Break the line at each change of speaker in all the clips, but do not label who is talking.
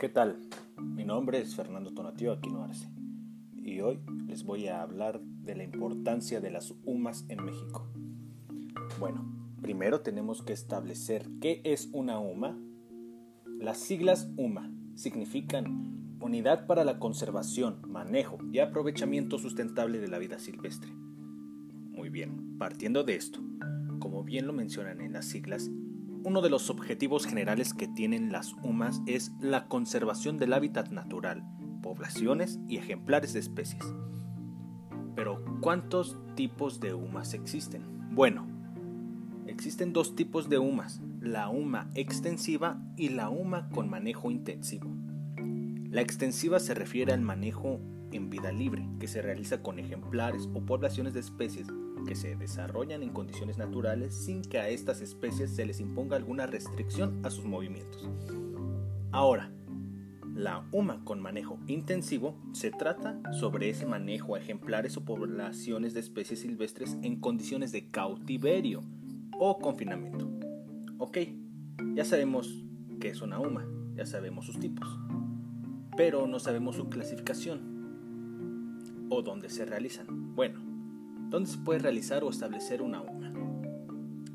¿Qué tal? Mi nombre es Fernando Tonatio Aquino Arce y hoy les voy a hablar de la importancia de las UMAS en México. Bueno, primero tenemos que establecer qué es una UMA. Las siglas UMA significan Unidad para la Conservación, Manejo y Aprovechamiento Sustentable de la Vida Silvestre. Muy bien, partiendo de esto, bien lo mencionan en las siglas, uno de los objetivos generales que tienen las UMAS es la conservación del hábitat natural, poblaciones y ejemplares de especies. Pero, ¿cuántos tipos de UMAS existen? Bueno, existen dos tipos de UMAS, la UMA extensiva y la UMA con manejo intensivo. La extensiva se refiere al manejo en vida libre, que se realiza con ejemplares o poblaciones de especies que se desarrollan en condiciones naturales sin que a estas especies se les imponga alguna restricción a sus movimientos. Ahora, la UMA con manejo intensivo se trata sobre ese manejo a ejemplares o poblaciones de especies silvestres en condiciones de cautiverio o confinamiento. Ok, ya sabemos qué es una UMA, ya sabemos sus tipos, pero no sabemos su clasificación o dónde se realizan. Bueno, ¿Dónde se puede realizar o establecer una UMA?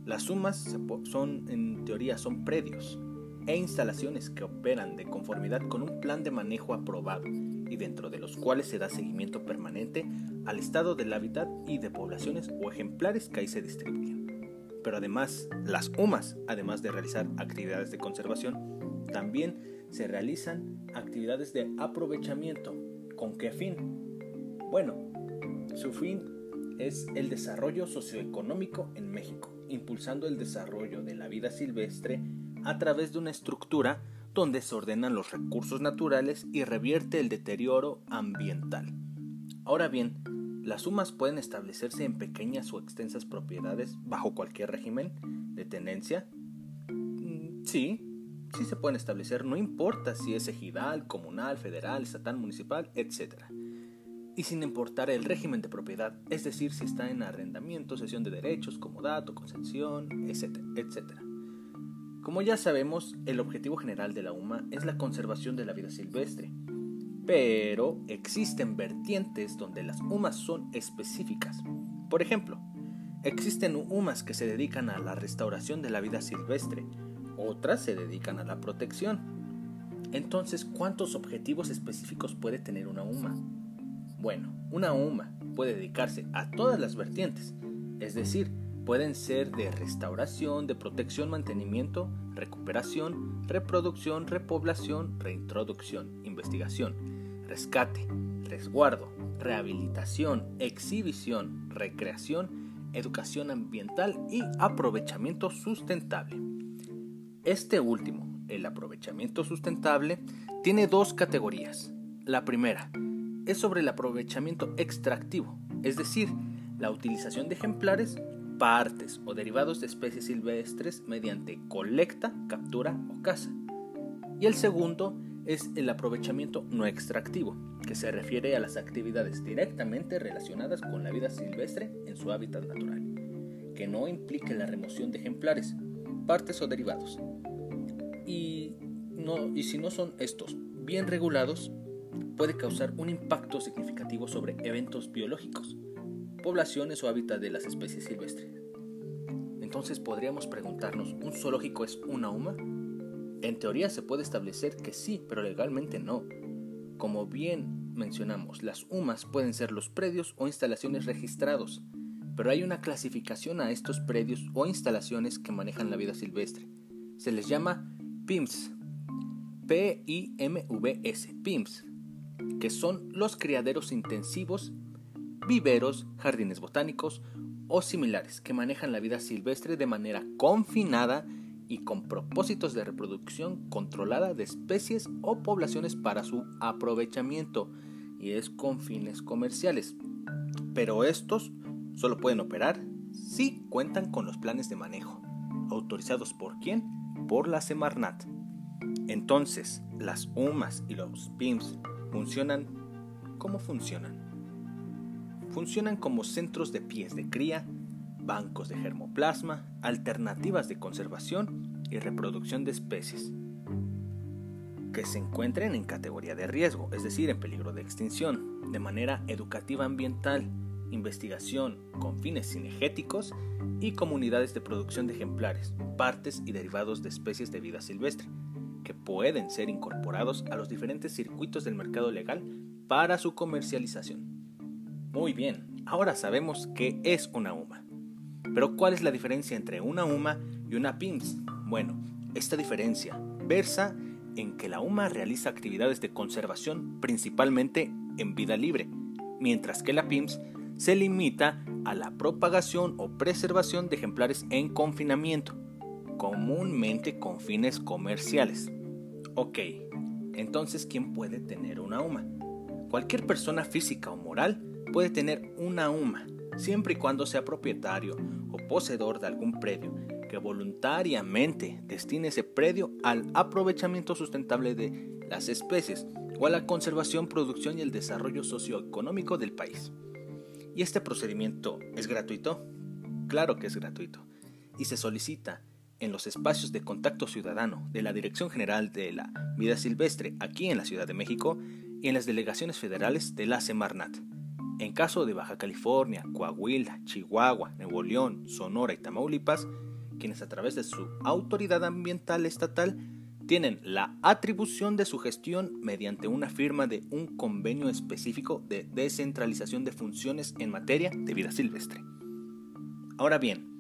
Las UMAS son, en teoría, son predios e instalaciones que operan de conformidad con un plan de manejo aprobado y dentro de los cuales se da seguimiento permanente al estado del hábitat y de poblaciones o ejemplares que ahí se distribuyen. Pero además, las UMAS, además de realizar actividades de conservación, también se realizan actividades de aprovechamiento. ¿Con qué fin? Bueno, su fin es el desarrollo socioeconómico en México, impulsando el desarrollo de la vida silvestre a través de una estructura donde se ordenan los recursos naturales y revierte el deterioro ambiental. Ahora bien, las sumas pueden establecerse en pequeñas o extensas propiedades bajo cualquier régimen de tenencia. Mm, sí, sí se pueden establecer, no importa si es ejidal, comunal, federal, estatal, municipal, etc y sin importar el régimen de propiedad, es decir, si está en arrendamiento, cesión de derechos, comodato, concesión, etcétera, etcétera. Como ya sabemos, el objetivo general de la UMA es la conservación de la vida silvestre, pero existen vertientes donde las UMAs son específicas. Por ejemplo, existen UMAs que se dedican a la restauración de la vida silvestre, otras se dedican a la protección. Entonces, ¿cuántos objetivos específicos puede tener una UMA? Bueno, una UMA puede dedicarse a todas las vertientes, es decir, pueden ser de restauración, de protección, mantenimiento, recuperación, reproducción, repoblación, reintroducción, investigación, rescate, resguardo, rehabilitación, exhibición, recreación, educación ambiental y aprovechamiento sustentable. Este último, el aprovechamiento sustentable, tiene dos categorías. La primera, es sobre el aprovechamiento extractivo, es decir, la utilización de ejemplares, partes o derivados de especies silvestres mediante colecta, captura o caza. Y el segundo es el aprovechamiento no extractivo, que se refiere a las actividades directamente relacionadas con la vida silvestre en su hábitat natural, que no implique la remoción de ejemplares, partes o derivados. Y, no, y si no son estos bien regulados, puede causar un impacto significativo sobre eventos biológicos, poblaciones o hábitat de las especies silvestres. Entonces podríamos preguntarnos, ¿un zoológico es una UMA? En teoría se puede establecer que sí, pero legalmente no. Como bien mencionamos, las UMAs pueden ser los predios o instalaciones registrados, pero hay una clasificación a estos predios o instalaciones que manejan la vida silvestre. Se les llama PIMS, P-I-M-V-S, PIMS, que son los criaderos intensivos, viveros, jardines botánicos o similares que manejan la vida silvestre de manera confinada y con propósitos de reproducción controlada de especies o poblaciones para su aprovechamiento y es con fines comerciales. Pero estos solo pueden operar si cuentan con los planes de manejo, autorizados por quién? Por la Semarnat. Entonces, las UMAS y los PIMS funcionan ¿cómo funcionan? Funcionan como centros de pies de cría, bancos de germoplasma, alternativas de conservación y reproducción de especies que se encuentren en categoría de riesgo, es decir, en peligro de extinción, de manera educativa ambiental, investigación con fines cinegéticos y comunidades de producción de ejemplares, partes y derivados de especies de vida silvestre, que pueden ser incorporados a los diferentes circuitos del mercado legal para su comercialización. Muy bien, ahora sabemos qué es una UMA. Pero ¿cuál es la diferencia entre una UMA y una PIMS? Bueno, esta diferencia versa en que la UMA realiza actividades de conservación principalmente en vida libre, mientras que la PIMS se limita a la propagación o preservación de ejemplares en confinamiento, comúnmente con fines comerciales. Ok, entonces ¿quién puede tener una UMA? Cualquier persona física o moral puede tener una UMA, siempre y cuando sea propietario o poseedor de algún predio que voluntariamente destine ese predio al aprovechamiento sustentable de las especies o a la conservación, producción y el desarrollo socioeconómico del país. ¿Y este procedimiento es gratuito? Claro que es gratuito y se solicita en los espacios de contacto ciudadano de la Dirección General de la Vida Silvestre aquí en la Ciudad de México y en las delegaciones federales de la Semarnat. En caso de Baja California, Coahuila, Chihuahua, Nuevo León, Sonora y Tamaulipas, quienes a través de su autoridad ambiental estatal tienen la atribución de su gestión mediante una firma de un convenio específico de descentralización de funciones en materia de vida silvestre. Ahora bien,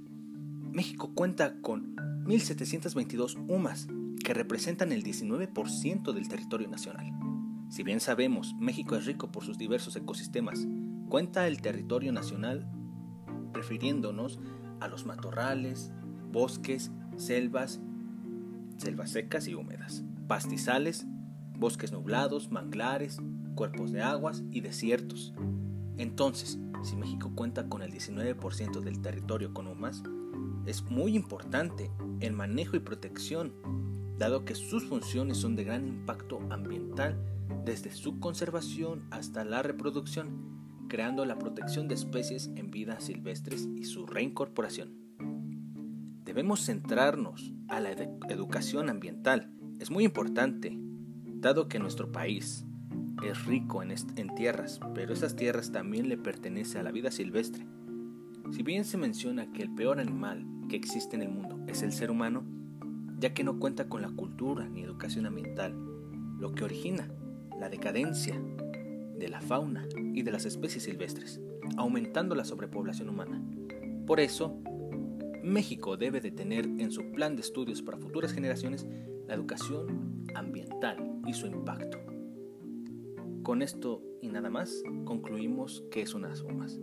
México cuenta con 1.722 UMAS, que representan el 19% del territorio nacional. Si bien sabemos, México es rico por sus diversos ecosistemas, cuenta el territorio nacional refiriéndonos a los matorrales, bosques, selvas, selvas secas y húmedas, pastizales, bosques nublados, manglares, cuerpos de aguas y desiertos. Entonces, si México cuenta con el 19% del territorio con humas, es muy importante el manejo y protección, dado que sus funciones son de gran impacto ambiental desde su conservación hasta la reproducción, creando la protección de especies en vida silvestres y su reincorporación. Debemos centrarnos a la educación ambiental. Es muy importante, dado que nuestro país es rico en, en tierras, pero esas tierras también le pertenecen a la vida silvestre. Si bien se menciona que el peor animal que existe en el mundo es el ser humano, ya que no cuenta con la cultura ni educación ambiental, lo que origina la decadencia de la fauna y de las especies silvestres, aumentando la sobrepoblación humana. Por eso, México debe de tener en su plan de estudios para futuras generaciones la educación ambiental y su impacto. Con esto y nada más concluimos que es unas sumas.